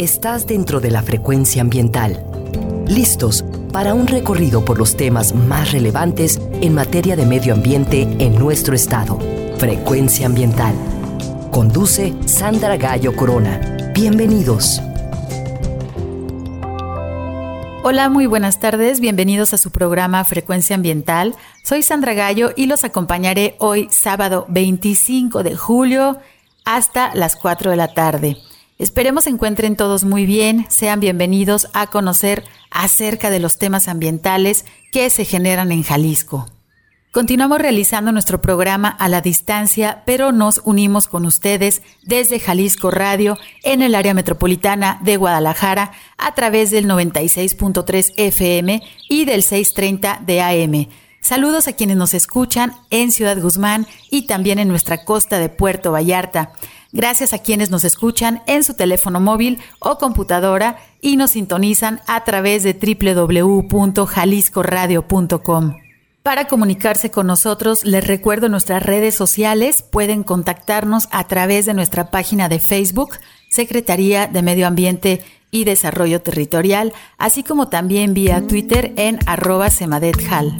estás dentro de la frecuencia ambiental. Listos para un recorrido por los temas más relevantes en materia de medio ambiente en nuestro estado. Frecuencia ambiental. Conduce Sandra Gallo Corona. Bienvenidos. Hola, muy buenas tardes. Bienvenidos a su programa Frecuencia Ambiental. Soy Sandra Gallo y los acompañaré hoy sábado 25 de julio hasta las 4 de la tarde. Esperemos se encuentren todos muy bien, sean bienvenidos a conocer acerca de los temas ambientales que se generan en Jalisco. Continuamos realizando nuestro programa a la distancia, pero nos unimos con ustedes desde Jalisco Radio en el área metropolitana de Guadalajara a través del 96.3 FM y del 630 de AM. Saludos a quienes nos escuchan en Ciudad Guzmán y también en nuestra costa de Puerto Vallarta. Gracias a quienes nos escuchan en su teléfono móvil o computadora y nos sintonizan a través de www.jaliscoradio.com. Para comunicarse con nosotros, les recuerdo nuestras redes sociales. Pueden contactarnos a través de nuestra página de Facebook, Secretaría de Medio Ambiente y Desarrollo Territorial, así como también vía Twitter en arroba semadethal.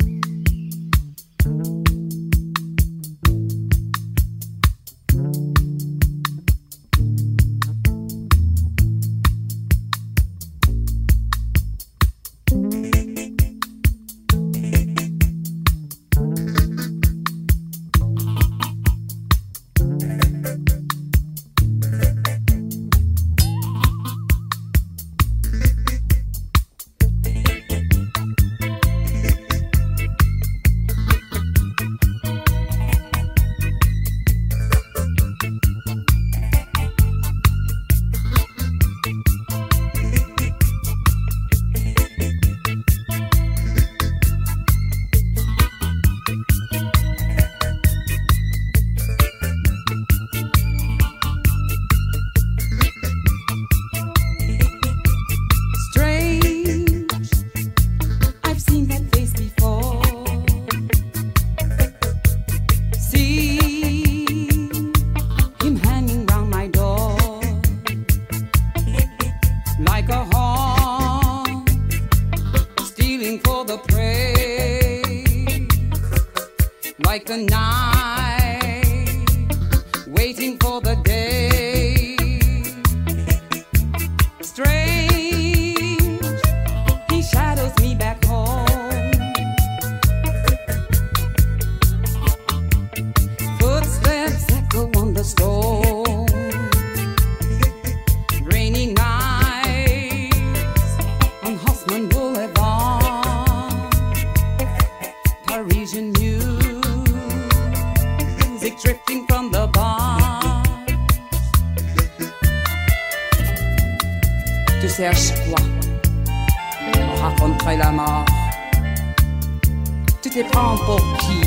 qui,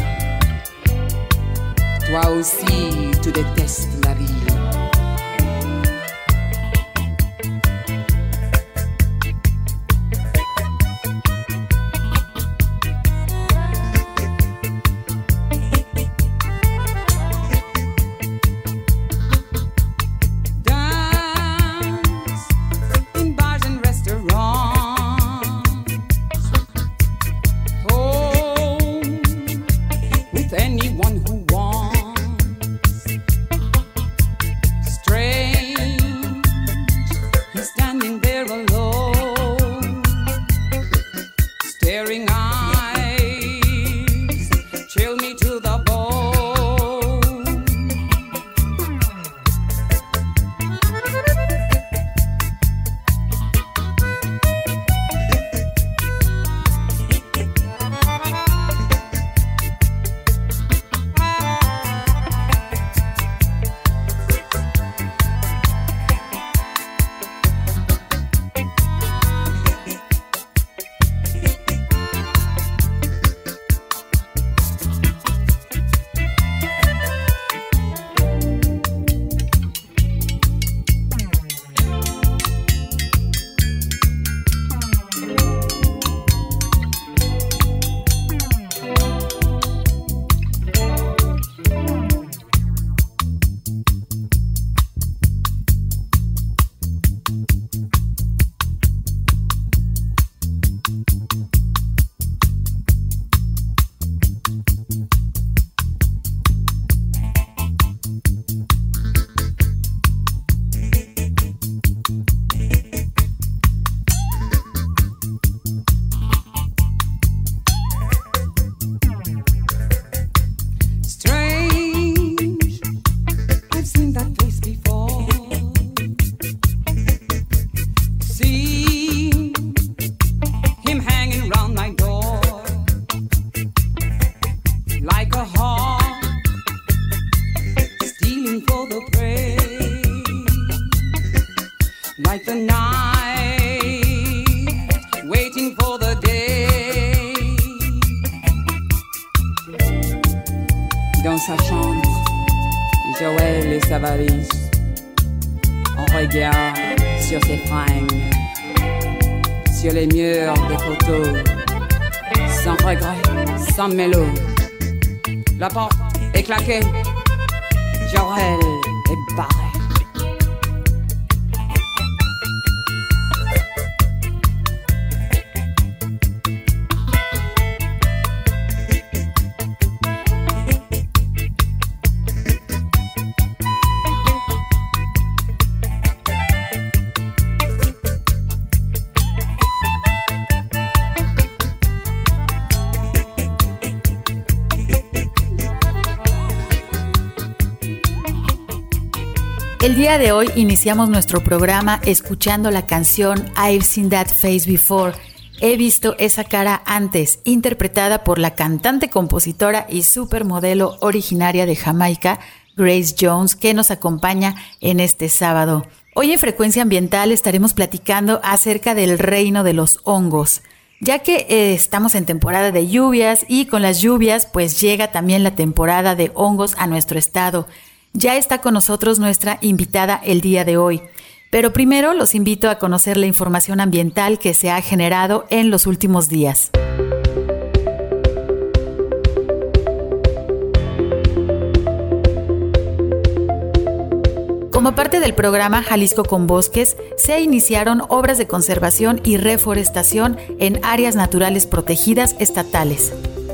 toi aussi tu détestes la vie. De hoy iniciamos nuestro programa escuchando la canción I've Seen That Face Before. He visto esa cara antes, interpretada por la cantante, compositora y supermodelo originaria de Jamaica, Grace Jones, que nos acompaña en este sábado. Hoy en Frecuencia Ambiental estaremos platicando acerca del reino de los hongos, ya que eh, estamos en temporada de lluvias y con las lluvias pues llega también la temporada de hongos a nuestro estado. Ya está con nosotros nuestra invitada el día de hoy. Pero primero los invito a conocer la información ambiental que se ha generado en los últimos días. Como parte del programa Jalisco con Bosques, se iniciaron obras de conservación y reforestación en áreas naturales protegidas estatales.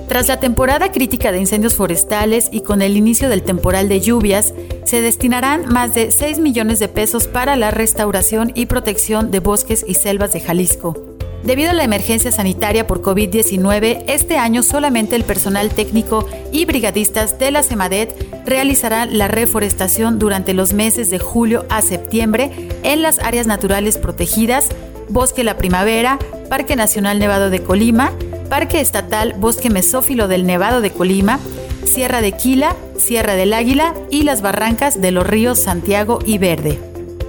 Tras la temporada crítica de incendios forestales y con el inicio del temporal de lluvias, se destinarán más de 6 millones de pesos para la restauración y protección de bosques y selvas de Jalisco. Debido a la emergencia sanitaria por COVID-19, este año solamente el personal técnico y brigadistas de la CEMADET realizarán la reforestación durante los meses de julio a septiembre en las áreas naturales protegidas, Bosque La Primavera, Parque Nacional Nevado de Colima, Parque Estatal Bosque Mesófilo del Nevado de Colima, Sierra de Quila, Sierra del Águila y las barrancas de los ríos Santiago y Verde.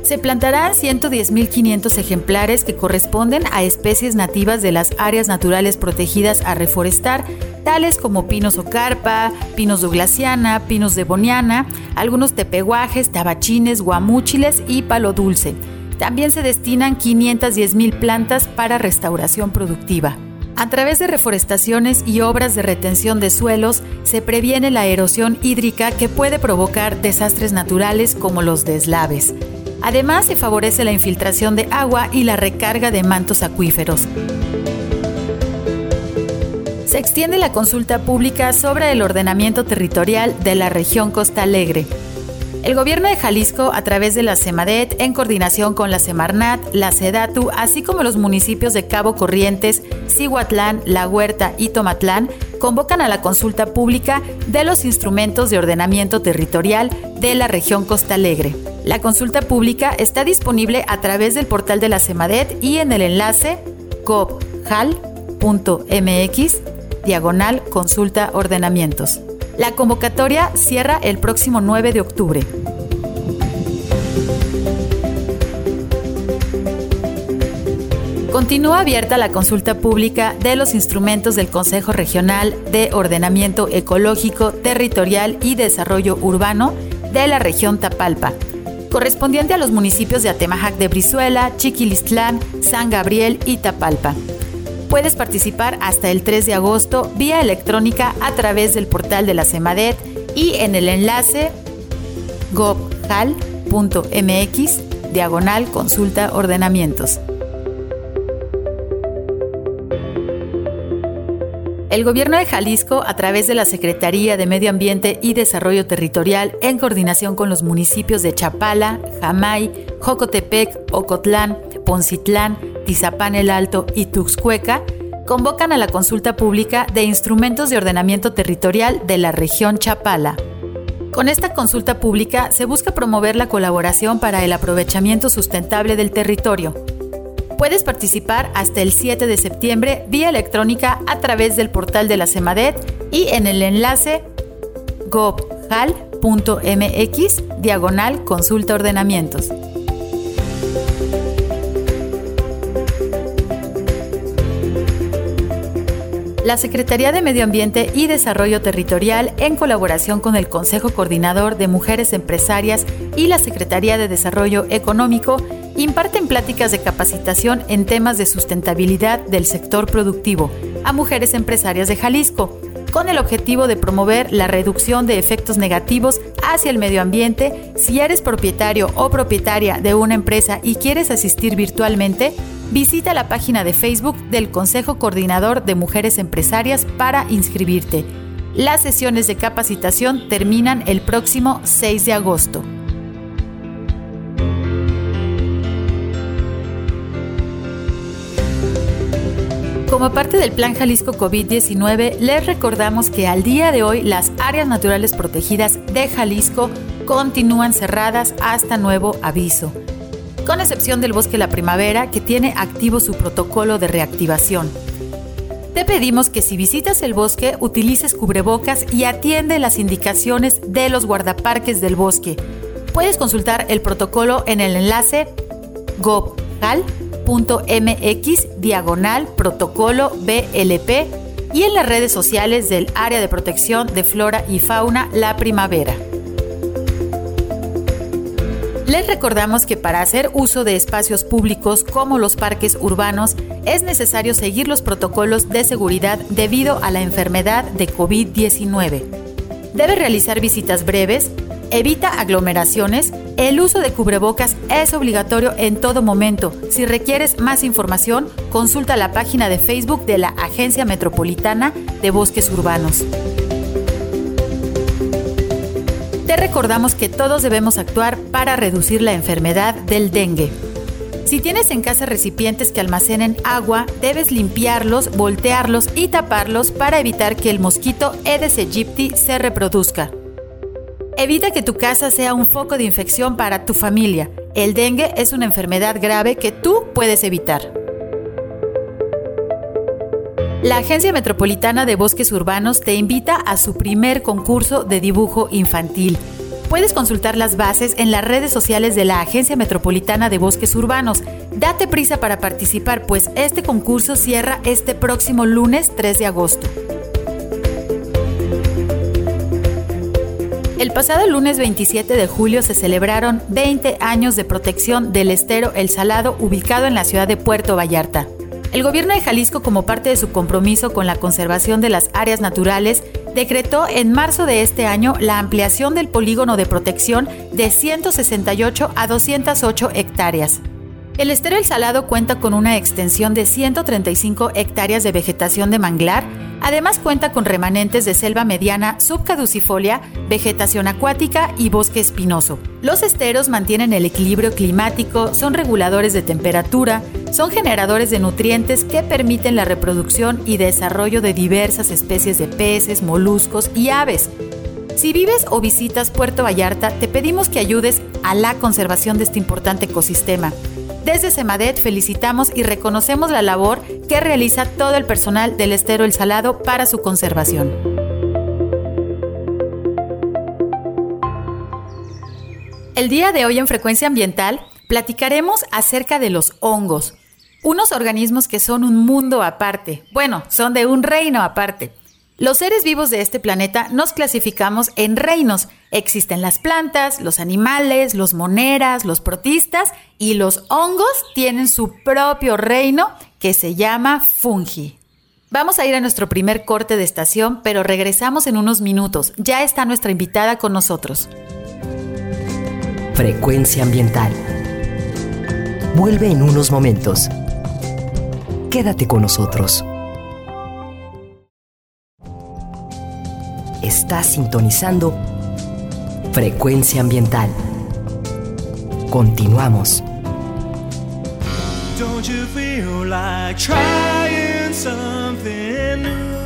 Se plantarán 110.500 ejemplares que corresponden a especies nativas de las áreas naturales protegidas a reforestar, tales como pinos o carpa, pinos douglasiana, pinos de boniana, algunos tepehuajes, tabachines, guamúchiles y palo dulce. También se destinan 510.000 plantas para restauración productiva. A través de reforestaciones y obras de retención de suelos se previene la erosión hídrica que puede provocar desastres naturales como los deslaves. Además, se favorece la infiltración de agua y la recarga de mantos acuíferos. Se extiende la consulta pública sobre el ordenamiento territorial de la región Costa Alegre. El gobierno de Jalisco, a través de la CEMADET, en coordinación con la Semarnat, la SEDATU, así como los municipios de Cabo Corrientes, Cihuatlán, La Huerta y Tomatlán, convocan a la consulta pública de los instrumentos de ordenamiento territorial de la región Costa Alegre. La consulta pública está disponible a través del portal de la CEMADET y en el enlace copjal.mx diagonal consulta ordenamientos. La convocatoria cierra el próximo 9 de octubre. Continúa abierta la consulta pública de los instrumentos del Consejo Regional de Ordenamiento Ecológico, Territorial y Desarrollo Urbano de la región Tapalpa, correspondiente a los municipios de Atemajac de Brizuela, Chiquilistlán, San Gabriel y Tapalpa. Puedes participar hasta el 3 de agosto vía electrónica a través del portal de la CEMADET y en el enlace gobjal.mx diagonal consulta ordenamientos. El gobierno de Jalisco, a través de la Secretaría de Medio Ambiente y Desarrollo Territorial, en coordinación con los municipios de Chapala, Jamay, Jocotepec, Ocotlán, Poncitlán, Tizapán el Alto y Tuxcueca, convocan a la consulta pública de instrumentos de ordenamiento territorial de la región Chapala. Con esta consulta pública se busca promover la colaboración para el aprovechamiento sustentable del territorio. Puedes participar hasta el 7 de septiembre vía electrónica a través del portal de la CEMADET y en el enlace gobjal.mx diagonal consulta ordenamientos. La Secretaría de Medio Ambiente y Desarrollo Territorial, en colaboración con el Consejo Coordinador de Mujeres Empresarias y la Secretaría de Desarrollo Económico, imparten pláticas de capacitación en temas de sustentabilidad del sector productivo a mujeres empresarias de Jalisco, con el objetivo de promover la reducción de efectos negativos hacia el medio ambiente. Si eres propietario o propietaria de una empresa y quieres asistir virtualmente, visita la página de Facebook del Consejo Coordinador de Mujeres Empresarias para inscribirte. Las sesiones de capacitación terminan el próximo 6 de agosto. Como parte del Plan Jalisco COVID-19, les recordamos que al día de hoy las áreas naturales protegidas de Jalisco continúan cerradas hasta nuevo aviso con excepción del bosque La Primavera, que tiene activo su protocolo de reactivación. Te pedimos que si visitas el bosque utilices cubrebocas y atiende las indicaciones de los guardaparques del bosque. Puedes consultar el protocolo en el enlace gobhal.mx diagonal protocolo BLP y en las redes sociales del Área de Protección de Flora y Fauna La Primavera. Les recordamos que para hacer uso de espacios públicos como los parques urbanos es necesario seguir los protocolos de seguridad debido a la enfermedad de COVID-19. Debe realizar visitas breves, evita aglomeraciones, el uso de cubrebocas es obligatorio en todo momento. Si requieres más información, consulta la página de Facebook de la Agencia Metropolitana de Bosques Urbanos. Te recordamos que todos debemos actuar para reducir la enfermedad del dengue. Si tienes en casa recipientes que almacenen agua, debes limpiarlos, voltearlos y taparlos para evitar que el mosquito Aedes aegypti se reproduzca. Evita que tu casa sea un foco de infección para tu familia. El dengue es una enfermedad grave que tú puedes evitar. La Agencia Metropolitana de Bosques Urbanos te invita a su primer concurso de dibujo infantil. Puedes consultar las bases en las redes sociales de la Agencia Metropolitana de Bosques Urbanos. Date prisa para participar, pues este concurso cierra este próximo lunes 3 de agosto. El pasado lunes 27 de julio se celebraron 20 años de protección del estero El Salado ubicado en la ciudad de Puerto Vallarta. El gobierno de Jalisco, como parte de su compromiso con la conservación de las áreas naturales, decretó en marzo de este año la ampliación del polígono de protección de 168 a 208 hectáreas. El estero El Salado cuenta con una extensión de 135 hectáreas de vegetación de manglar, además cuenta con remanentes de selva mediana subcaducifolia, vegetación acuática y bosque espinoso. Los esteros mantienen el equilibrio climático, son reguladores de temperatura, son generadores de nutrientes que permiten la reproducción y desarrollo de diversas especies de peces, moluscos y aves. Si vives o visitas Puerto Vallarta, te pedimos que ayudes a la conservación de este importante ecosistema. Desde Semadet felicitamos y reconocemos la labor que realiza todo el personal del Estero El Salado para su conservación. El día de hoy en Frecuencia Ambiental platicaremos acerca de los hongos, unos organismos que son un mundo aparte, bueno, son de un reino aparte. Los seres vivos de este planeta nos clasificamos en reinos. Existen las plantas, los animales, los moneras, los protistas y los hongos tienen su propio reino que se llama fungi. Vamos a ir a nuestro primer corte de estación, pero regresamos en unos minutos. Ya está nuestra invitada con nosotros. Frecuencia ambiental. Vuelve en unos momentos. Quédate con nosotros. Estás sintonizando Frecuencia Ambiental. Continuamos. Don't you feel like trying something new?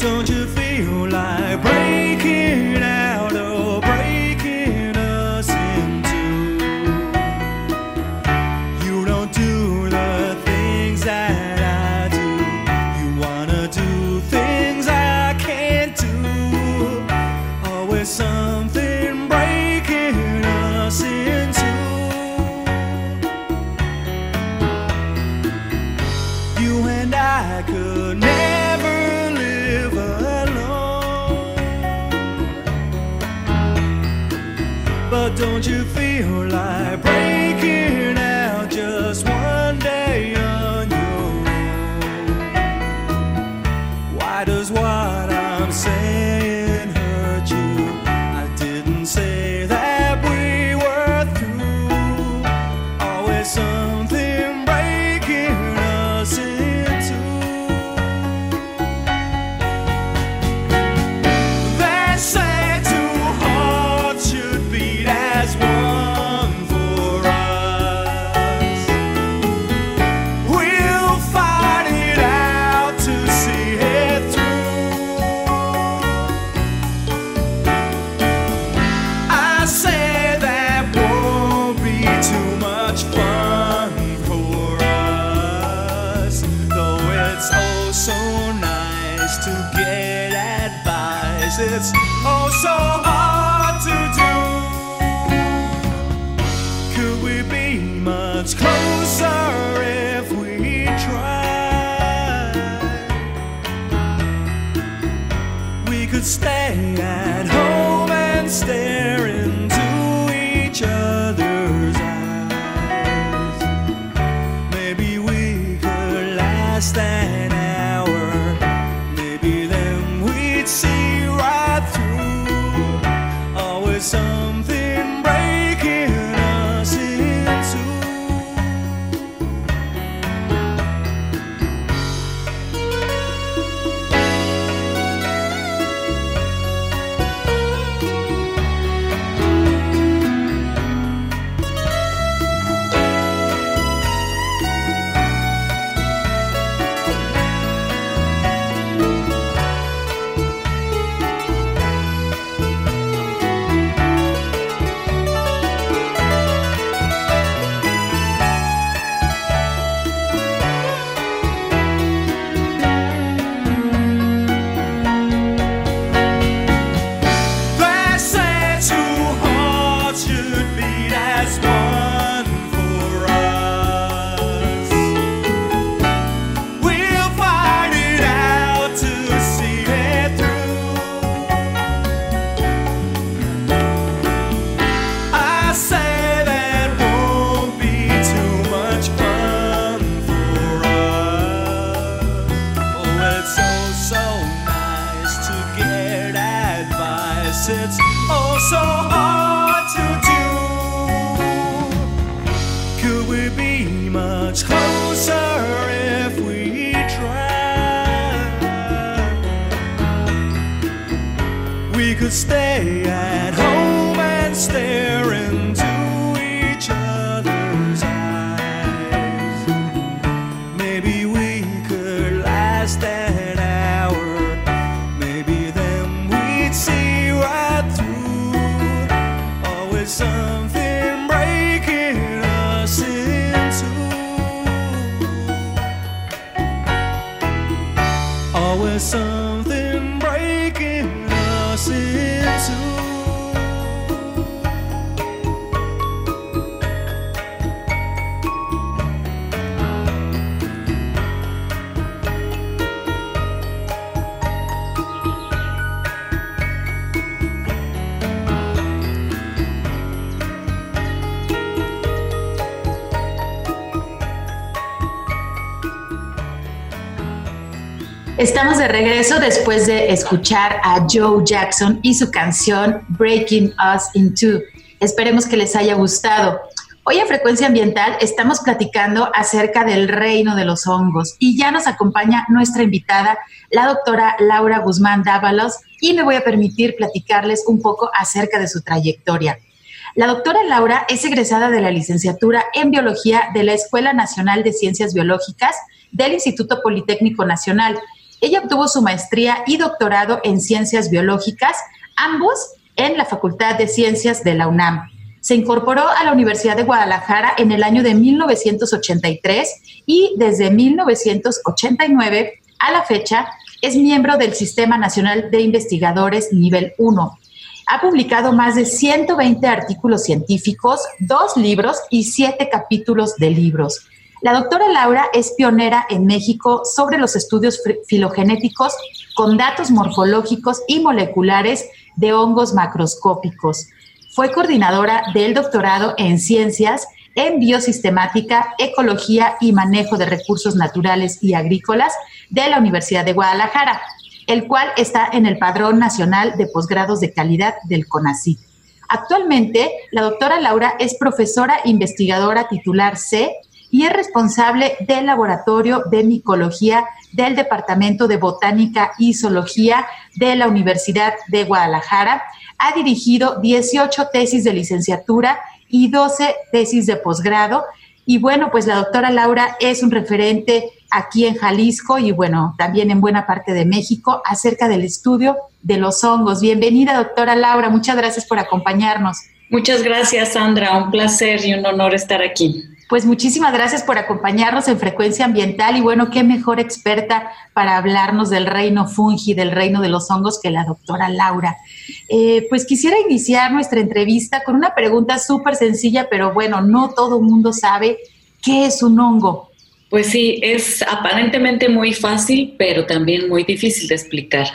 Don't you feel like breaking out it's oh so so hard. Estamos de regreso después de escuchar a Joe Jackson y su canción Breaking Us in Two. Esperemos que les haya gustado. Hoy a Frecuencia Ambiental estamos platicando acerca del reino de los hongos y ya nos acompaña nuestra invitada, la doctora Laura Guzmán Dávalos, y me voy a permitir platicarles un poco acerca de su trayectoria. La doctora Laura es egresada de la licenciatura en Biología de la Escuela Nacional de Ciencias Biológicas del Instituto Politécnico Nacional ella obtuvo su maestría y doctorado en ciencias biológicas, ambos en la Facultad de Ciencias de la UNAM. Se incorporó a la Universidad de Guadalajara en el año de 1983 y desde 1989 a la fecha es miembro del Sistema Nacional de Investigadores Nivel 1. Ha publicado más de 120 artículos científicos, dos libros y siete capítulos de libros. La doctora Laura es pionera en México sobre los estudios filogenéticos con datos morfológicos y moleculares de hongos macroscópicos. fue coordinadora del doctorado en ciencias en biosistemática, ecología y manejo de recursos naturales y agrícolas de la Universidad de Guadalajara, el cual está en el Padrón Nacional de Posgrados de Calidad del CONACYT. Actualmente, la doctora Laura es profesora investigadora titular C y es responsable del Laboratorio de Micología del Departamento de Botánica y Zoología de la Universidad de Guadalajara. Ha dirigido 18 tesis de licenciatura y 12 tesis de posgrado. Y bueno, pues la doctora Laura es un referente aquí en Jalisco y bueno, también en buena parte de México acerca del estudio de los hongos. Bienvenida, doctora Laura. Muchas gracias por acompañarnos. Muchas gracias, Sandra. Un placer y un honor estar aquí. Pues muchísimas gracias por acompañarnos en Frecuencia Ambiental y bueno, qué mejor experta para hablarnos del reino fungi, del reino de los hongos que la doctora Laura. Eh, pues quisiera iniciar nuestra entrevista con una pregunta súper sencilla, pero bueno, no todo el mundo sabe qué es un hongo. Pues sí, es aparentemente muy fácil, pero también muy difícil de explicar.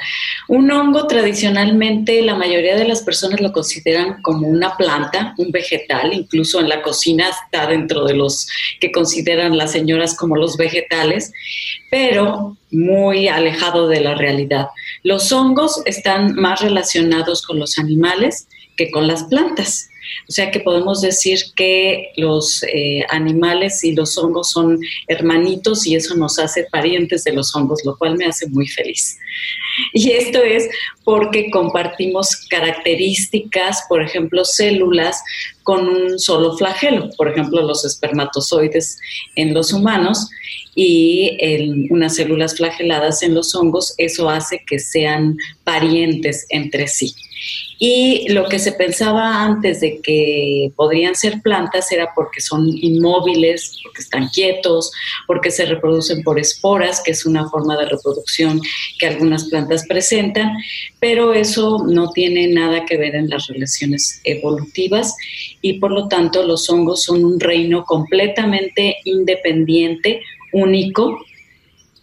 Un hongo tradicionalmente la mayoría de las personas lo consideran como una planta, un vegetal, incluso en la cocina está dentro de los que consideran las señoras como los vegetales, pero muy alejado de la realidad. Los hongos están más relacionados con los animales que con las plantas. O sea que podemos decir que los eh, animales y los hongos son hermanitos y eso nos hace parientes de los hongos, lo cual me hace muy feliz. Y esto es porque compartimos características, por ejemplo, células con un solo flagelo, por ejemplo, los espermatozoides en los humanos y en unas células flageladas en los hongos, eso hace que sean parientes entre sí. Y lo que se pensaba antes de que podrían ser plantas era porque son inmóviles, porque están quietos, porque se reproducen por esporas, que es una forma de reproducción que algunas plantas presentan, pero eso no tiene nada que ver en las relaciones evolutivas y por lo tanto los hongos son un reino completamente independiente, único,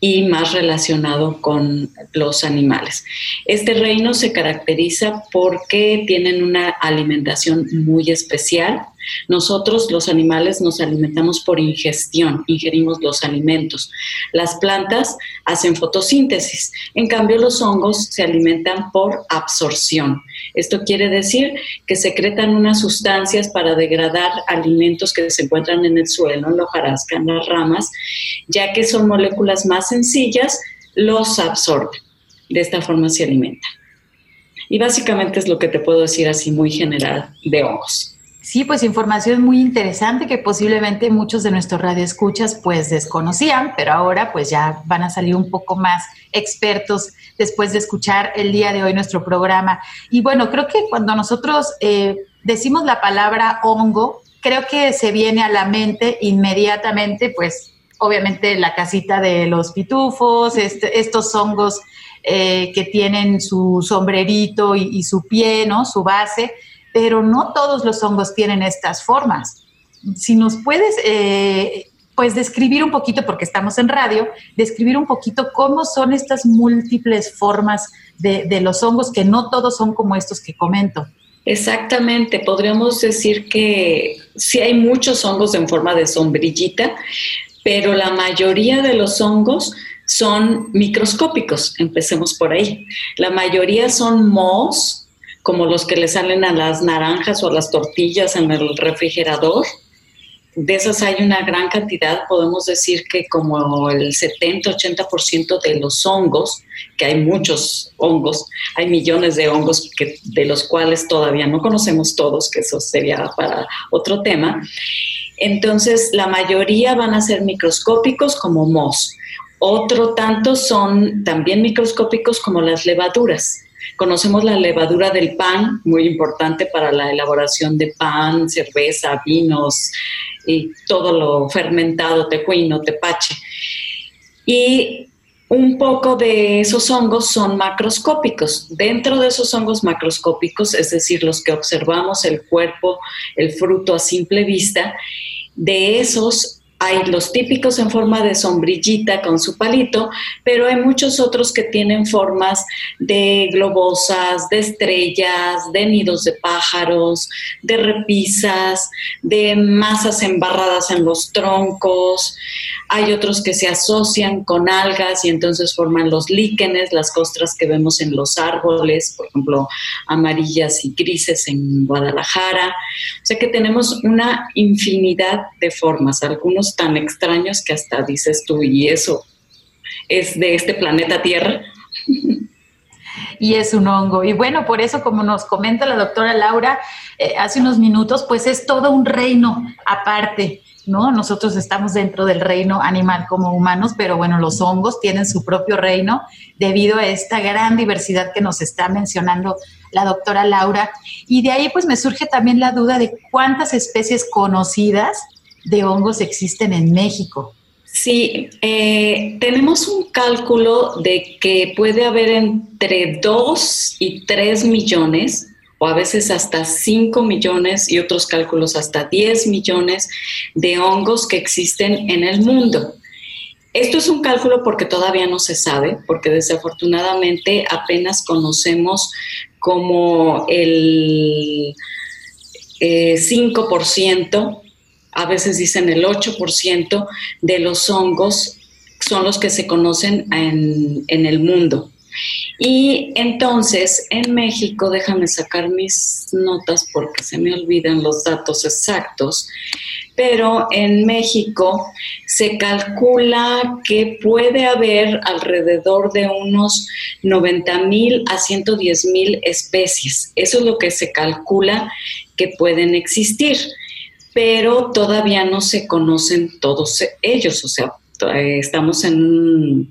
y más relacionado con los animales. Este reino se caracteriza porque tienen una alimentación muy especial, nosotros los animales nos alimentamos por ingestión, ingerimos los alimentos. Las plantas hacen fotosíntesis, en cambio los hongos se alimentan por absorción. Esto quiere decir que secretan unas sustancias para degradar alimentos que se encuentran en el suelo, en la hojarasca, en las ramas, ya que son moléculas más sencillas, los absorben. De esta forma se alimentan. Y básicamente es lo que te puedo decir así muy general de hongos. Sí, pues información muy interesante que posiblemente muchos de nuestros radioescuchas pues desconocían, pero ahora pues ya van a salir un poco más expertos después de escuchar el día de hoy nuestro programa. Y bueno, creo que cuando nosotros eh, decimos la palabra hongo, creo que se viene a la mente inmediatamente pues obviamente la casita de los pitufos, este, estos hongos eh, que tienen su sombrerito y, y su pie, ¿no? Su base pero no todos los hongos tienen estas formas. Si nos puedes, eh, pues, describir un poquito, porque estamos en radio, describir un poquito cómo son estas múltiples formas de, los hongos, que no todos son como estos que comento. Exactamente, podríamos decir que sí hay muchos hongos en forma de sombrillita, pero la mayoría de los hongos son microscópicos, empecemos por ahí. La mayoría son mohos, como los que le salen a las naranjas o a las tortillas en el refrigerador. De esas hay una gran cantidad, podemos decir que como el 70-80% de los hongos, que hay muchos hongos, hay millones de hongos que, de los cuales todavía no conocemos todos, que eso sería para otro tema. Entonces, la mayoría van a ser microscópicos como mos. Otro tanto son también microscópicos como las levaduras. Conocemos la levadura del pan, muy importante para la elaboración de pan, cerveza, vinos y todo lo fermentado, tejuino, tepache. Y un poco de esos hongos son macroscópicos. Dentro de esos hongos macroscópicos, es decir, los que observamos el cuerpo, el fruto a simple vista, de esos Hay los típicos en forma de sombrillita con su palito, pero hay muchos otros que tienen formas de globosas, de estrellas, de nidos de pájaros, de repisas, de masas embarradas en los troncos. Hay otros que se asocian con algas y entonces forman los líquenes, las costras que vemos en los árboles, por ejemplo, amarillas y grises en Guadalajara. O sea que tenemos una infinidad de formas, algunos tan extraños que hasta dices tú, y eso es de este planeta Tierra. y es un hongo. Y bueno, por eso, como nos comenta la doctora Laura eh, hace unos minutos, pues es todo un reino aparte. ¿No? Nosotros estamos dentro del reino animal como humanos, pero bueno, los hongos tienen su propio reino debido a esta gran diversidad que nos está mencionando la doctora Laura. Y de ahí pues me surge también la duda de cuántas especies conocidas de hongos existen en México. Sí, eh, tenemos un cálculo de que puede haber entre 2 y 3 millones, o a veces hasta 5 millones y otros cálculos hasta 10 millones de hongos que existen en el mundo. Esto es un cálculo porque todavía no se sabe, porque desafortunadamente apenas conocemos como el 5% eh, a veces dicen el 8% de los hongos son los que se conocen en, en el mundo. Y entonces en México, déjame sacar mis notas porque se me olvidan los datos exactos, pero en México se calcula que puede haber alrededor de unos 90 mil a 110 mil especies. Eso es lo que se calcula que pueden existir pero todavía no se conocen todos ellos, o sea, eh, estamos en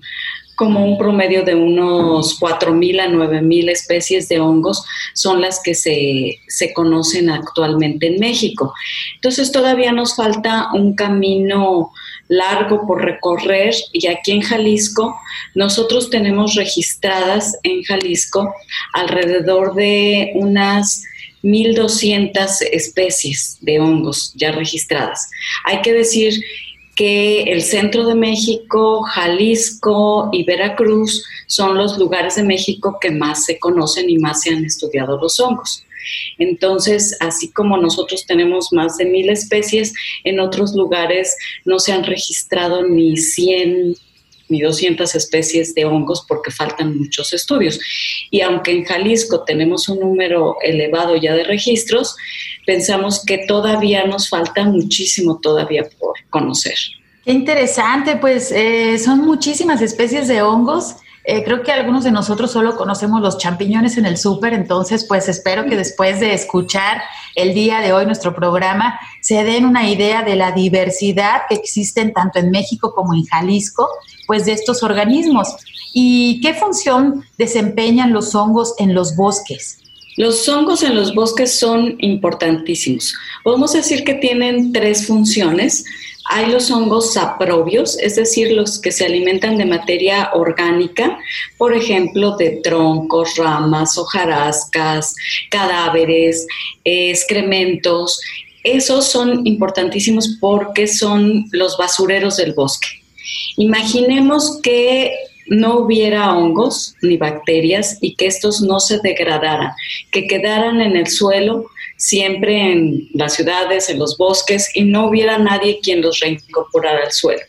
como un promedio de unos 4.000 a 9.000 especies de hongos son las que se, se, conocen actualmente en México. Entonces todavía nos falta un camino largo por recorrer y aquí en Jalisco nosotros tenemos registradas en Jalisco alrededor de unas 1.200 especies de hongos ya registradas. Hay que decir que el centro de México, Jalisco y Veracruz son los lugares de México que más se conocen y más se han estudiado los hongos. Entonces, así como nosotros tenemos más de mil especies, en otros lugares no se han registrado ni 100 ni 200 especies de hongos porque faltan muchos estudios. Y aunque en Jalisco tenemos un número elevado ya de registros, pensamos que todavía nos falta muchísimo todavía por conocer. Qué interesante, pues eh, son muchísimas especies de hongos. Eh, creo que algunos de nosotros solo conocemos los champiñones en el súper, entonces pues espero que después de escuchar el día de hoy nuestro programa se den una idea de la diversidad que existen tanto en México como en Jalisco pues de estos organismos. ¿Y qué función desempeñan los hongos en los bosques? Los hongos en los bosques son importantísimos. Podemos decir que tienen tres funciones. Hay los hongos saprobios, es decir, los que se alimentan de materia orgánica, por ejemplo, de troncos, ramas, hojarascas, cadáveres, excrementos. Esos son importantísimos porque son los basureros del bosque. Imaginemos que no hubiera hongos ni bacterias y que estos no se degradaran, que quedaran en el suelo siempre en las ciudades, en los bosques y no hubiera nadie quien los reincorporara al suelo.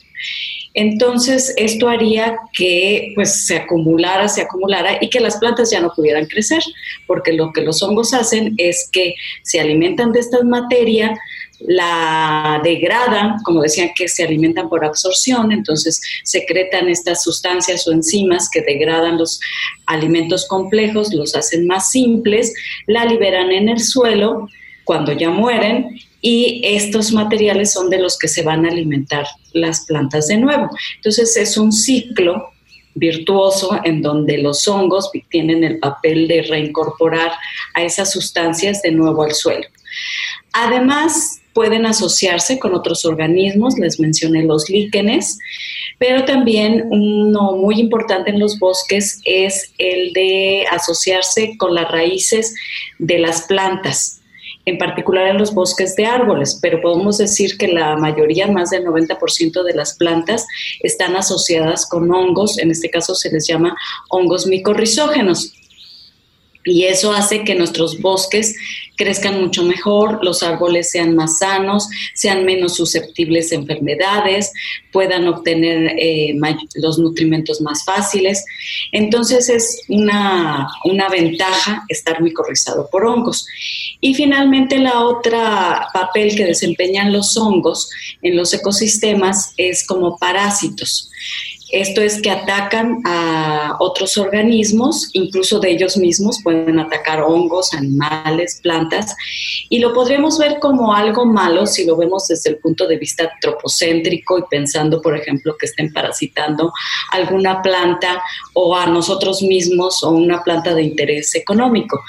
Entonces, esto haría que pues se acumulara, se acumulara y que las plantas ya no pudieran crecer, porque lo que los hongos hacen es que se alimentan de esta materia, la degradan, como decían que se alimentan por absorción, entonces secretan estas sustancias o enzimas que degradan los alimentos complejos, los hacen más simples, la liberan en el suelo cuando ya mueren y estos materiales son de los que se van a alimentar las plantas de nuevo. Entonces es un ciclo virtuoso en donde los hongos tienen el papel de reincorporar a esas sustancias de nuevo al suelo. Además, pueden asociarse con otros organismos, les mencioné los líquenes, pero también uno muy importante en los bosques es el de asociarse con las raíces de las plantas. en particular en los bosques de árboles, pero podemos decir que la mayoría, más del 90% de las plantas, están asociadas con hongos, en este caso se les llama hongos micorrizógenos y eso hace que nuestros bosques crezcan mucho mejor, los árboles sean más sanos, sean menos susceptibles a enfermedades, puedan obtener eh, los nutrimentos más fáciles. Entonces es una, una ventaja estar micorrizado por hongos. Y finalmente la otra papel que desempeñan los hongos en los ecosistemas es como parásitos. Esto es que atacan a otros organismos, incluso de ellos mismos, pueden atacar hongos, animales, plantas, y lo podríamos ver como algo malo si lo vemos desde el punto de vista tropocéntrico y pensando, por ejemplo, que estén parasitando alguna planta o a nosotros mismos o una planta de interés económico.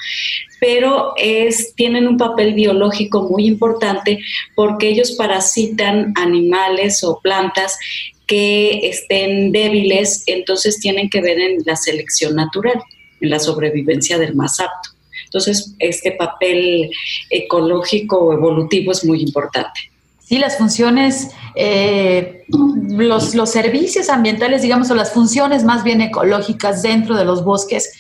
Pero es, tienen un papel biológico muy importante porque ellos parasitan animales o plantas que estén débiles, entonces tienen que ver en la selección natural, en la sobrevivencia del más apto. Entonces, este papel ecológico o evolutivo es muy importante. Sí, las funciones, eh, los, los servicios ambientales, digamos, o las funciones más bien ecológicas dentro de los bosques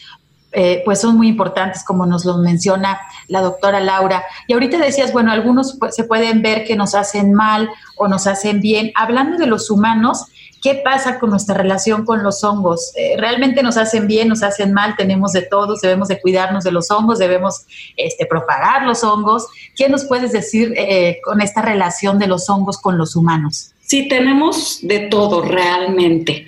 eh, pues son muy importantes, como nos lo menciona la doctora Laura. Y ahorita decías, bueno, algunos se pueden ver que nos hacen mal o nos hacen bien. Hablando de los humanos, ¿qué pasa con nuestra relación con los hongos? Eh, ¿Realmente nos hacen bien, nos hacen mal? Tenemos de todos, debemos de cuidarnos de los hongos, debemos este, propagar los hongos. ¿Qué nos puedes decir eh, con esta relación de los hongos con los humanos? Sí, tenemos de todo realmente.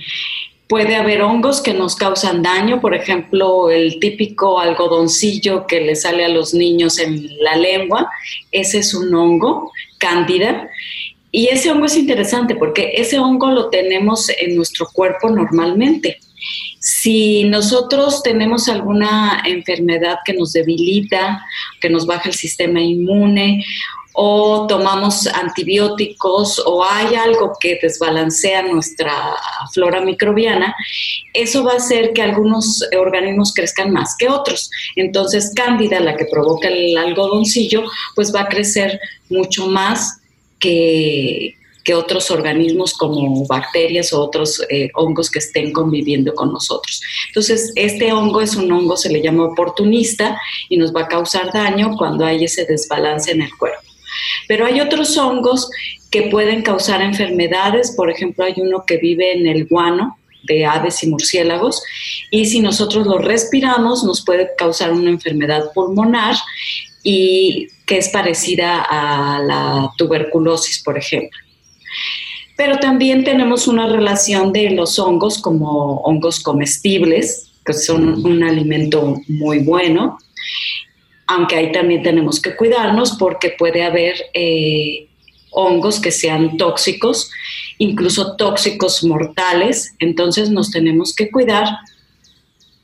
Puede haber hongos que nos causan daño, por ejemplo, el típico algodoncillo que le sale a los niños en la lengua, ese es un hongo, cándida. Y ese hongo es interesante porque ese hongo lo tenemos en nuestro cuerpo normalmente. Si nosotros tenemos alguna enfermedad que nos debilita, que nos baja el sistema inmune o tomamos antibióticos o hay algo que desbalancea nuestra flora microbiana, eso va a hacer que algunos organismos crezcan más que otros. Entonces, cándida, la que provoca el algodoncillo, pues va a crecer mucho más que, otros organismos como bacterias o otros eh, hongos que estén conviviendo con nosotros. Entonces, este hongo es un hongo, se le llama oportunista y nos va a causar daño cuando hay ese desbalance en el cuerpo. Pero hay otros hongos que pueden causar enfermedades, por ejemplo, hay uno que vive en el guano de aves y murciélagos y si nosotros lo respiramos nos puede causar una enfermedad pulmonar y que es parecida a la tuberculosis, por ejemplo. Pero también tenemos una relación de los hongos como hongos comestibles, que son un alimento muy bueno, aunque ahí también tenemos que cuidarnos porque puede haber eh, hongos que sean tóxicos, incluso tóxicos mortales, entonces nos tenemos que cuidar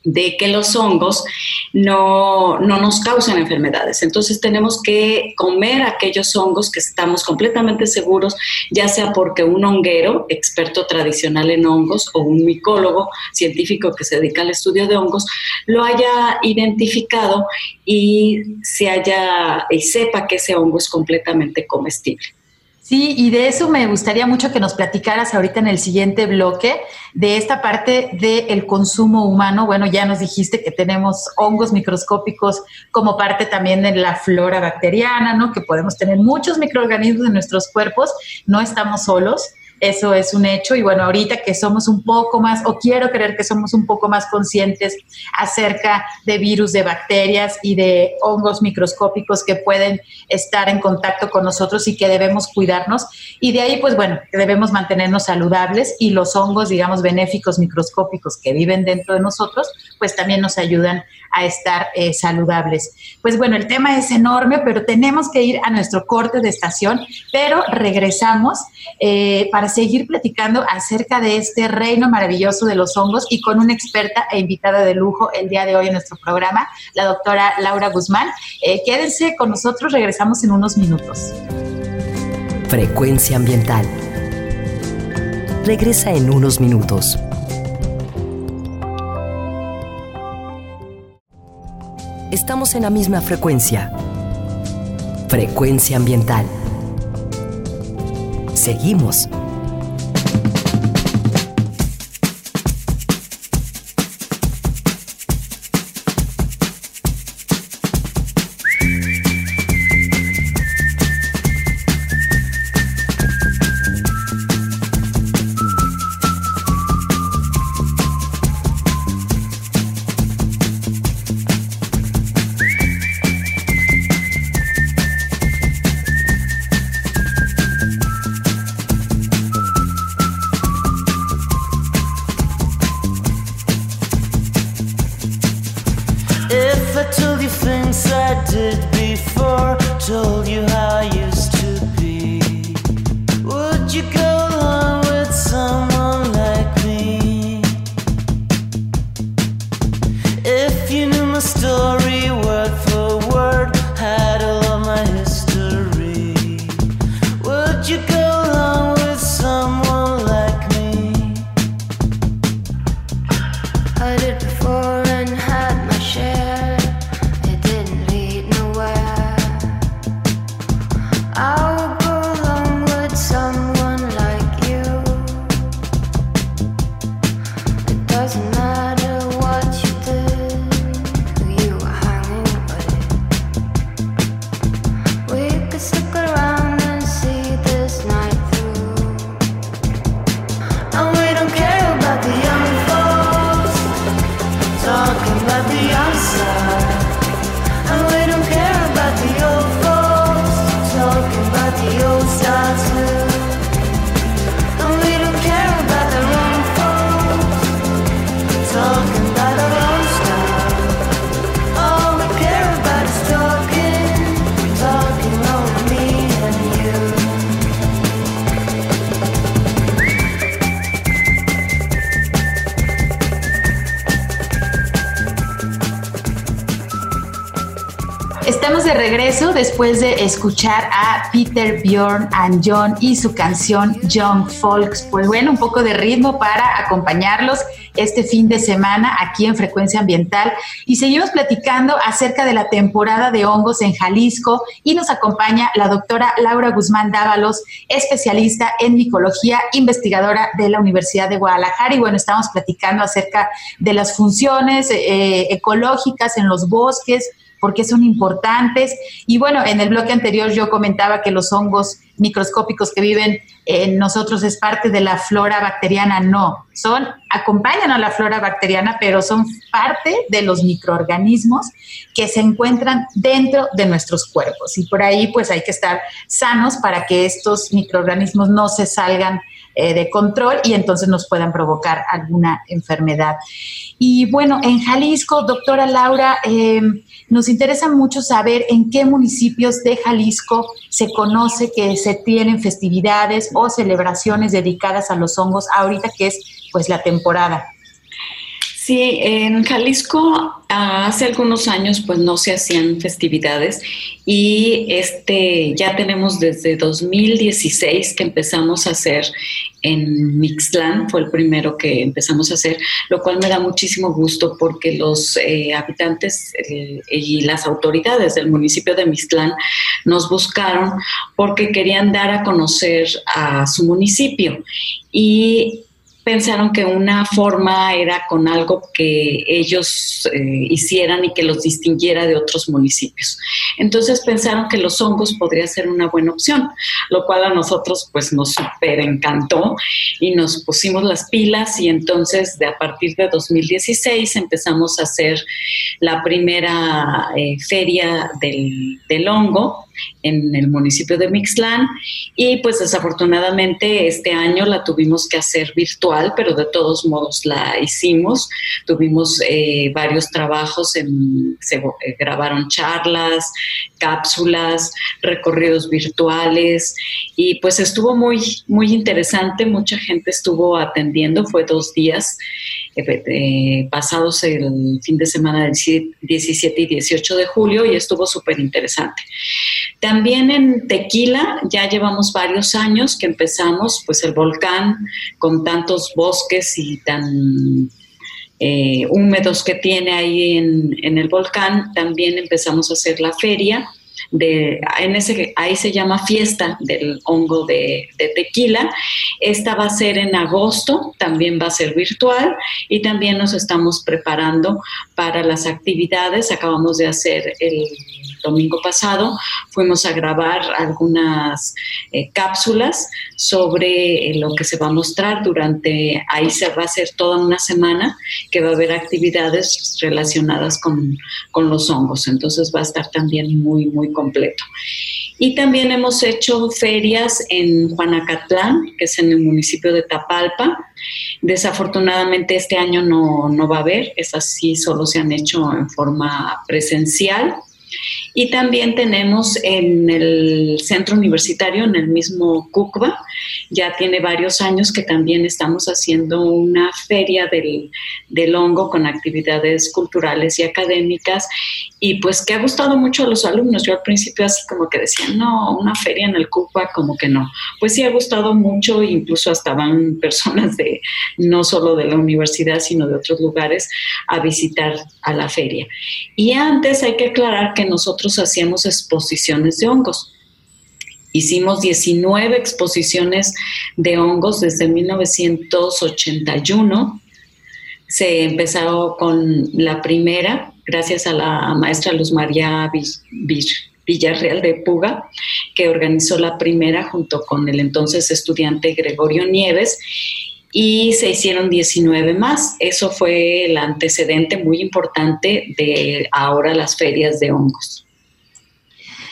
de que los hongos no, nos causen enfermedades. Entonces tenemos que comer aquellos hongos que estamos completamente seguros, ya sea porque un honguero, experto tradicional en hongos, o un micólogo científico que se dedica al estudio de hongos, lo haya identificado y se haya y sepa que ese hongo es completamente comestible. Sí, y de eso me gustaría mucho que nos platicaras ahorita en el siguiente bloque, de esta parte del consumo humano. Bueno, ya nos dijiste que tenemos hongos microscópicos como parte también de la flora bacteriana, ¿no? Que podemos tener muchos microorganismos en nuestros cuerpos, no estamos solos. Eso es un hecho y bueno, ahorita que somos un poco más, o quiero creer que somos un poco más conscientes acerca de virus, de bacterias y de hongos microscópicos que pueden estar en contacto con nosotros y que debemos cuidarnos. Y de ahí, pues bueno, debemos mantenernos saludables y los hongos, digamos, benéficos microscópicos que viven dentro de nosotros, pues también nos ayudan a estar eh, saludables. Pues bueno, el tema es enorme, pero tenemos que ir a nuestro corte de estación, pero regresamos eh, seguir platicando acerca de este reino maravilloso de los hongos y con una experta e invitada de lujo el día de hoy en nuestro programa, la doctora Laura Guzmán. Eh, quédense con nosotros, regresamos en unos minutos. Frecuencia ambiental. Regresa en unos minutos. Estamos en la misma frecuencia. Frecuencia ambiental. Seguimos después de escuchar a Peter Bjorn and John y su canción Young Folks. Pues bueno, un poco de ritmo para acompañarlos este fin de semana aquí en Frecuencia Ambiental y seguimos platicando acerca de la temporada de hongos en Jalisco y nos acompaña la doctora Laura Guzmán Dávalos, especialista en micología, investigadora de la Universidad de Guadalajara y bueno, estamos platicando acerca de las funciones eh, ecológicas en los bosques, porque son importantes. Y bueno, en el bloque anterior yo comentaba que los hongos microscópicos que viven en nosotros es parte de la flora bacteriana. No, son, acompañan a la flora bacteriana, pero son parte de los microorganismos que se encuentran dentro de nuestros cuerpos. Y por ahí pues hay que estar sanos para que estos microorganismos no se salgan eh, de control y entonces nos puedan provocar alguna enfermedad. Y bueno, en Jalisco, doctora Laura, eh, nos interesa mucho saber en qué municipios de Jalisco se conoce que se tienen festividades o celebraciones dedicadas a los hongos ahorita que es pues la temporada. Sí, en Jalisco hace algunos años pues no se hacían festividades y este ya tenemos desde 2016 que empezamos a hacer en Mixtlán, fue el primero que empezamos a hacer, lo cual me da muchísimo gusto porque los eh, habitantes eh, y las autoridades del municipio de Mixtlán nos buscaron porque querían dar a conocer a su municipio. Y pensaron que una forma era con algo que ellos eh, hicieran y que los distinguiera de otros municipios. Entonces pensaron que los hongos podría ser una buena opción, lo cual a nosotros pues nos super encantó y nos pusimos las pilas y entonces de a partir de 2016 empezamos a hacer la primera eh, feria del, del hongo en el municipio de Mixlán y pues desafortunadamente este año la tuvimos que hacer virtual, pero de todos modos la hicimos. Tuvimos eh, varios trabajos, en, se eh, grabaron charlas, cápsulas, recorridos virtuales y pues estuvo muy, muy interesante, mucha gente estuvo atendiendo, fue dos días eh, pasados el fin de semana del 17 y 18 de julio y estuvo súper interesante. También en Tequila ya llevamos varios años que empezamos, pues el volcán con tantos bosques y tan eh, húmedos que tiene ahí en, en, el volcán, también empezamos a hacer la feria de, en ese, ahí se llama fiesta del hongo de, tequila. Esta va a ser en agosto, también va a ser virtual y también nos estamos preparando para las actividades. Acabamos de hacer el domingo pasado, fuimos a grabar algunas eh, cápsulas sobre lo que se va a mostrar durante, ahí se va a hacer toda una semana que va a haber actividades relacionadas con, con los hongos, entonces va a estar también muy, muy completo. Y también hemos hecho ferias en Juanacatlán, que es en el municipio de Tapalpa. Desafortunadamente este año no, no va a haber, esas sí solo se han hecho en forma presencial. Y también tenemos en el centro universitario, en el mismo CUCBA, ya tiene varios años que también estamos haciendo una feria del, del hongo con actividades culturales y académicas y pues que ha gustado mucho a los alumnos. Yo al principio así como que decía, no, una feria en el CUCBA como que no. Pues sí ha gustado mucho, incluso hasta van personas de no solo de la universidad, sino de otros lugares a visitar a la feria. Y antes hay que aclarar que nosotros hacíamos exposiciones de hongos. Hicimos 19 exposiciones de hongos desde 1981. Se empezó con la primera, gracias a la maestra Luz María Villarreal de Puga, que organizó la primera junto con el entonces estudiante Gregorio Nieves y se hicieron 19 más. Eso fue el antecedente muy importante de ahora las ferias de hongos.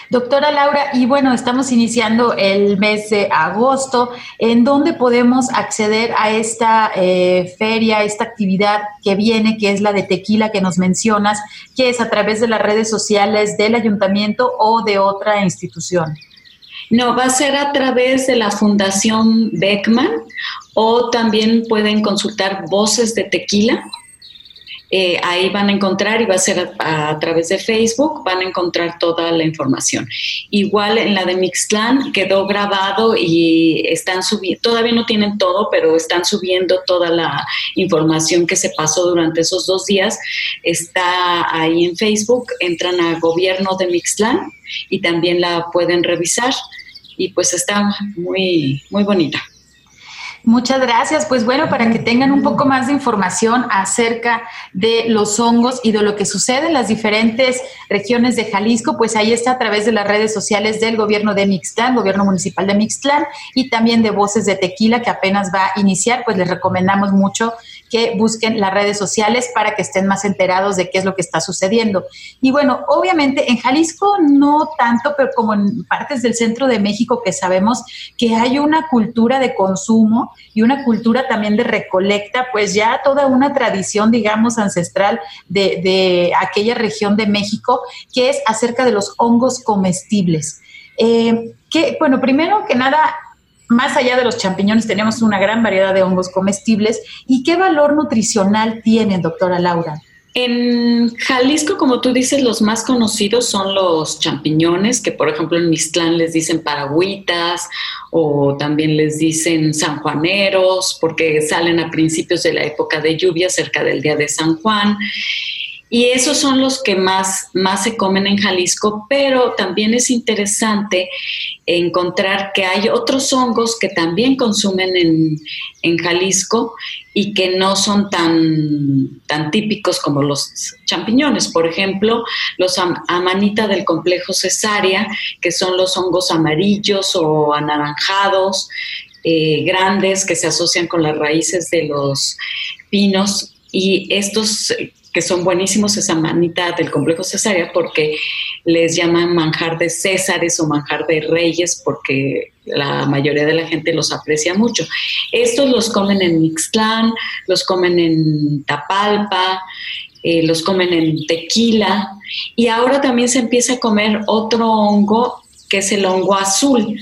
Doctora Laura, y bueno, estamos iniciando el mes de agosto. ¿En dónde podemos acceder a esta eh, feria, esta actividad que viene, que es la de tequila que nos mencionas, que es a través de las redes sociales del ayuntamiento o de otra institución? No, va a ser a través de la Fundación Beckman o también pueden consultar Voces de Tequila eh, ahí van a encontrar, y va a ser a, través de Facebook, van a encontrar toda la información. Igual en la de Mixclan quedó grabado y están subiendo, todavía no tienen todo, pero están subiendo toda la información que se pasó durante esos dos días. Está ahí en Facebook, entran a Gobierno de Mixclan y también la pueden revisar y pues está muy, muy bonita. Muchas gracias. Pues bueno, para que tengan un poco más de información acerca de los hongos y de lo que sucede en las diferentes regiones de Jalisco, pues ahí está a través de las redes sociales del gobierno de Mixtlán, gobierno municipal de Mixtlán, y también de Voces de Tequila, que apenas va a iniciar, pues les recomendamos mucho que busquen las redes sociales para que estén más enterados de qué es lo que está sucediendo. Y bueno, obviamente en Jalisco no tanto, pero como en partes del centro de México que sabemos que hay una cultura de consumo y una cultura también de recolecta, pues ya toda una tradición, digamos, ancestral de, aquella región de México, que es acerca de los hongos comestibles. Eh, que, bueno, primero que nada, más allá de los champiñones, tenemos una gran variedad de hongos comestibles. ¿Y qué valor nutricional tienen, doctora Laura? En Jalisco, como tú dices, los más conocidos son los champiñones, que por ejemplo en Mixtlán les dicen paragüitas o también les dicen sanjuaneros, porque salen a principios de la época de lluvia, cerca del día de San Juan. Y esos son los que más, más se comen en Jalisco, pero también es interesante encontrar que hay otros hongos que también consumen en, en Jalisco y que no son tan, tan típicos como los champiñones. Por ejemplo, los amanita del complejo cesárea, que son los hongos amarillos o anaranjados, eh, grandes, que se asocian con las raíces de los pinos. Y estos que son buenísimos esa manita del complejo cesárea porque les llaman manjar de césares o manjar de reyes porque la mayoría de la gente los aprecia mucho. Estos los comen en Mixtlán, los comen en Tapalpa, eh, los comen en Tequila y ahora también se empieza a comer otro hongo que es el hongo azul.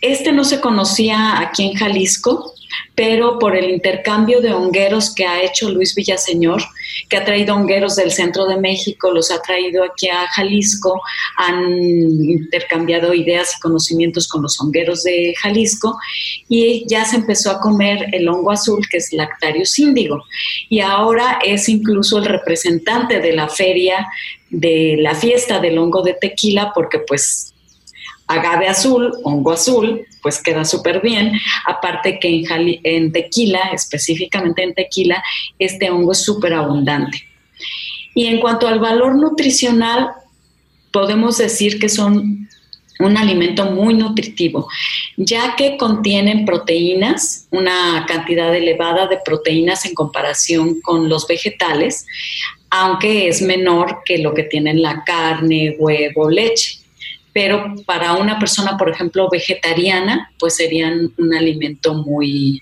Este no se conocía aquí en Jalisco, pero por el intercambio de hongueros que ha hecho Luis Villaseñor, que ha traído hongueros del centro de México, los ha traído aquí a Jalisco, han intercambiado ideas y conocimientos con los hongueros de Jalisco y ya se empezó a comer el hongo azul, que es Lactarius índigo, y ahora es incluso el representante de la feria de la fiesta del hongo de tequila, porque pues agave azul, hongo azul, pues queda súper bien. Aparte que en, en, tequila, específicamente en tequila, este hongo es súper abundante. Y en cuanto al valor nutricional, podemos decir que son un alimento muy nutritivo, ya que contienen proteínas, una cantidad elevada de proteínas en comparación con los vegetales, aunque es menor que lo que tienen la carne, huevo, leche pero para una persona, por ejemplo, vegetariana, pues serían un alimento muy,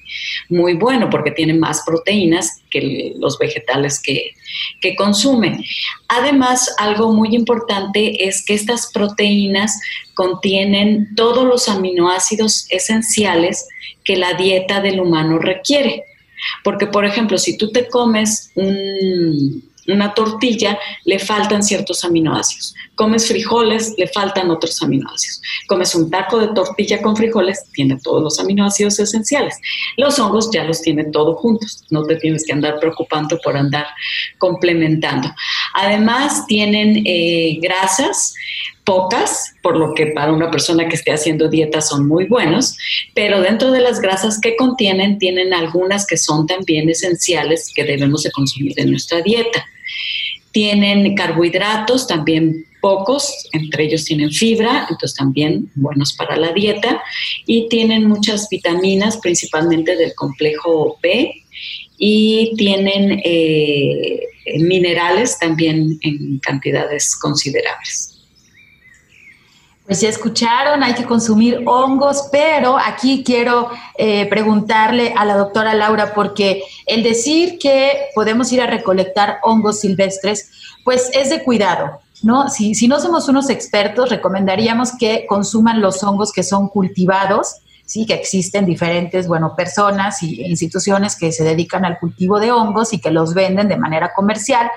muy bueno porque tienen más proteínas que los vegetales que, que consumen. Además, algo muy importante es que estas proteínas contienen todos los aminoácidos esenciales que la dieta del humano requiere. Porque, por ejemplo, si tú te comes un, una tortilla, le faltan ciertos aminoácidos. Comes frijoles, le faltan otros aminoácidos. Comes un taco de tortilla con frijoles, tiene todos los aminoácidos esenciales. Los hongos ya los tienen todos juntos, no te tienes que andar preocupando por andar complementando. Además, tienen eh, grasas, pocas, por lo que para una persona que esté haciendo dieta son muy buenos, pero dentro de las grasas que contienen, tienen algunas que son también esenciales que debemos de consumir en nuestra dieta. Tienen carbohidratos, también pocos, entre ellos tienen fibra, entonces también buenos para la dieta, y tienen muchas vitaminas, principalmente del complejo B, y tienen eh, minerales también en cantidades considerables. Pues ya escucharon, hay que consumir hongos, pero aquí quiero eh, preguntarle a la doctora Laura, porque el decir que podemos ir a recolectar hongos silvestres, pues es de cuidado, ¿no? Si, si no somos unos expertos, recomendaríamos que consuman los hongos que son cultivados, sí, que existen diferentes, bueno, personas e instituciones que se dedican al cultivo de hongos y que los venden de manera comercial.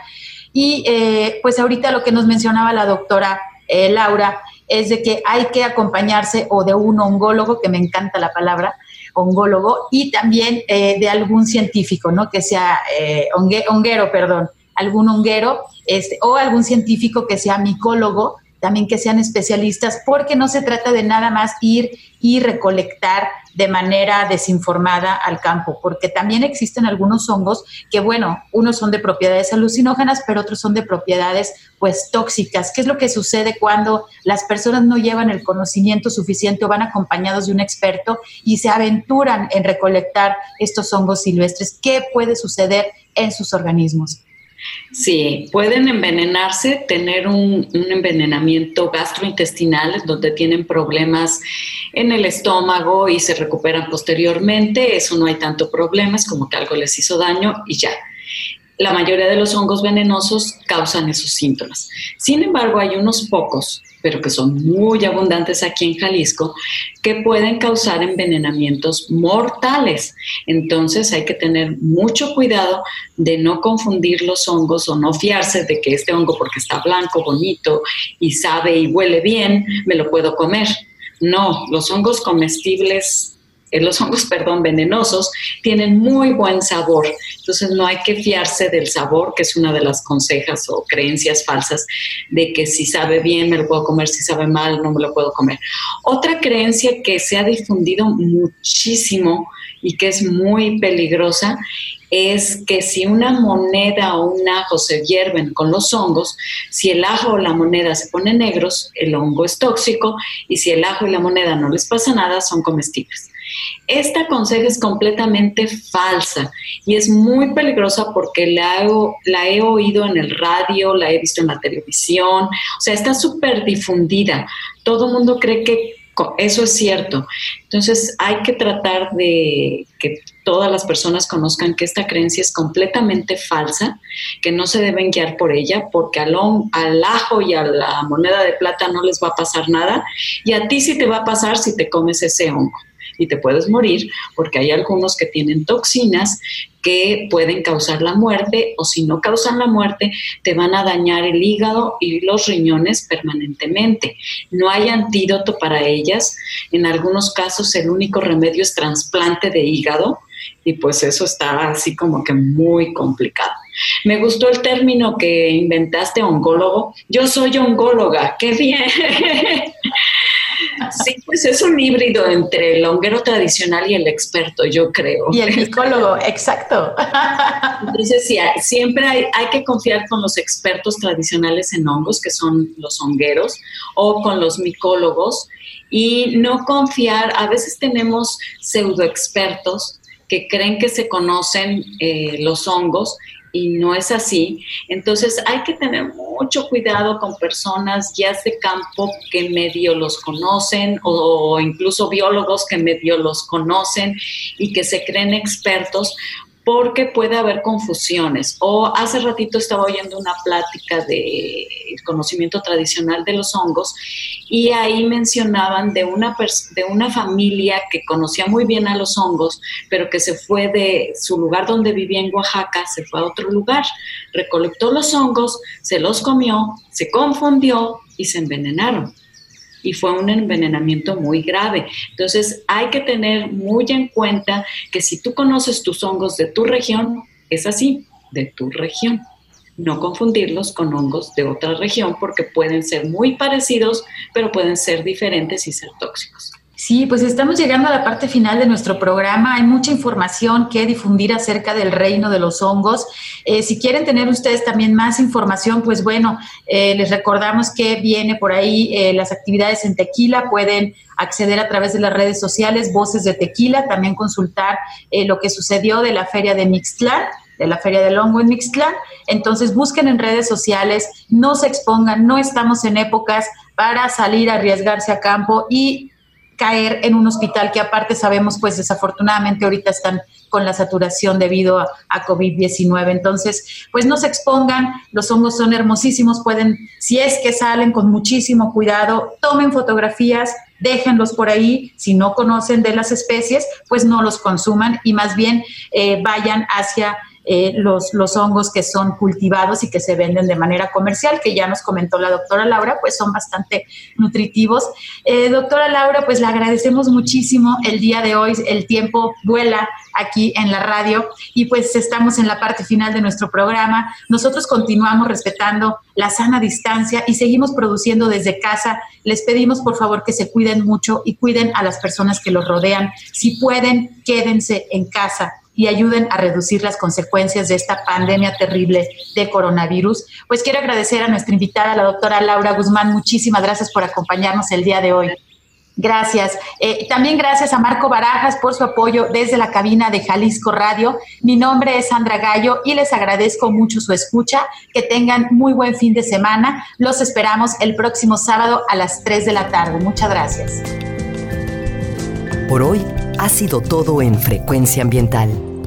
Y eh, pues ahorita lo que nos mencionaba la doctora eh, Laura, es de que hay que acompañarse o de un ongólogo, que me encanta la palabra, ongólogo, y también eh, de algún científico, ¿no? Que sea eh, honguero, perdón, algún honguero, este, o algún científico que sea micólogo, también que sean especialistas, porque no se trata de nada más ir y recolectar de manera desinformada al campo, porque también existen algunos hongos que, bueno, unos son de propiedades alucinógenas, pero otros son de propiedades, pues, tóxicas. ¿Qué es lo que sucede cuando las personas no llevan el conocimiento suficiente o van acompañados de un experto y se aventuran en recolectar estos hongos silvestres? ¿Qué puede suceder en sus organismos? Sí, pueden envenenarse, tener un, envenenamiento gastrointestinal donde tienen problemas en el estómago y se recuperan posteriormente. Eso no hay tanto problemas como que algo les hizo daño y ya la mayoría de los hongos venenosos causan esos síntomas. Sin embargo, hay unos pocos, pero que son muy abundantes aquí en Jalisco, que pueden causar envenenamientos mortales. Entonces hay que tener mucho cuidado de no confundir los hongos o no fiarse de que este hongo, porque está blanco, bonito y sabe y huele bien, me lo puedo comer. No, los hongos comestibles los hongos, perdón, venenosos, tienen muy buen sabor. Entonces no hay que fiarse del sabor, que es una de las consejas o creencias falsas de que si sabe bien me lo puedo comer, si sabe mal no me lo puedo comer. Otra creencia que se ha difundido muchísimo y que es muy peligrosa es que si una moneda o un ajo se hierven con los hongos, si el ajo o la moneda se ponen negros, el hongo es tóxico y si el ajo y la moneda no les pasa nada, son comestibles. Esta conseja es completamente falsa y es muy peligrosa porque la he, la he oído en el radio, la he visto en la televisión, o sea, está súper difundida. Todo el mundo cree que eso es cierto. Entonces hay que tratar de que todas las personas conozcan que esta creencia es completamente falsa, que no se deben guiar por ella, porque al, al ajo y a la moneda de plata no les va a pasar nada, y a ti sí te va a pasar si te comes ese hongo. Y te puedes morir porque hay algunos que tienen toxinas que pueden causar la muerte o si no causan la muerte te van a dañar el hígado y los riñones permanentemente. No hay antídoto para ellas. En algunos casos el único remedio es trasplante de hígado y pues eso está así como que muy complicado. Me gustó el término que inventaste, ongólogo. Yo soy ongóloga, qué bien. Sí, pues es un híbrido entre el honguero tradicional y el experto, yo creo. Y el micólogo, exacto. Entonces, sí, siempre hay, hay, que confiar con los expertos tradicionales en hongos, que son los hongueros, o con los micólogos, y no confiar, a veces tenemos pseudoexpertos que creen que se conocen eh, los hongos y no es así. Entonces hay que tener mucho cuidado con personas ya de campo que medio los conocen o, incluso biólogos que medio los conocen y que se creen expertos porque puede haber confusiones. O hace ratito estaba oyendo una plática de conocimiento tradicional de los hongos y ahí mencionaban de una, de una familia que conocía muy bien a los hongos, pero que se fue de su lugar donde vivía en Oaxaca, se fue a otro lugar, recolectó los hongos, se los comió, se confundió y se envenenaron y fue un envenenamiento muy grave. Entonces hay que tener muy en cuenta que si tú conoces tus hongos de tu región, es así, de tu región. No confundirlos con hongos de otra región porque pueden ser muy parecidos, pero pueden ser diferentes y ser tóxicos. Sí, pues estamos llegando a la parte final de nuestro programa. Hay mucha información que difundir acerca del reino de los hongos. Eh, si quieren tener ustedes también más información, pues bueno, eh, les recordamos que viene por ahí eh, las actividades en Tequila. Pueden acceder a través de las redes sociales, Voces de Tequila, también consultar lo que sucedió de la feria de Mixtlán de la Feria del Hongo en Mixtlán. Entonces busquen en redes sociales, no se expongan, no estamos en épocas para salir a arriesgarse a campo y caer en un hospital que aparte sabemos, pues desafortunadamente ahorita están con la saturación debido a, COVID-19. Entonces, pues no se expongan, los hongos son hermosísimos, pueden, si es que salen con muchísimo cuidado, tomen fotografías, déjenlos por ahí, si no conocen de las especies, pues no los consuman y más bien eh, vayan hacia eh, los, los hongos que son cultivados y que se venden de manera comercial, que ya nos comentó la doctora Laura, pues son bastante nutritivos. Eh, doctora Laura, pues le agradecemos muchísimo el día de hoy, el tiempo vuela aquí en la radio y pues estamos en la parte final de nuestro programa. Nosotros continuamos respetando la sana distancia y seguimos produciendo desde casa. Les pedimos por favor que se cuiden mucho y cuiden a las personas que los rodean. Si pueden, quédense en casa y ayuden a reducir las consecuencias de esta pandemia terrible de coronavirus. Pues quiero agradecer a nuestra invitada, la doctora Laura Guzmán. Muchísimas gracias por acompañarnos el día de hoy. Gracias. Eh, también gracias a Marco Barajas por su apoyo desde la cabina de Jalisco Radio. Mi nombre es Sandra Gallo y les agradezco mucho su escucha. Que tengan muy buen fin de semana. Los esperamos el próximo sábado a las 3 de la tarde. Muchas gracias. Por hoy ha sido todo en Frecuencia Ambiental.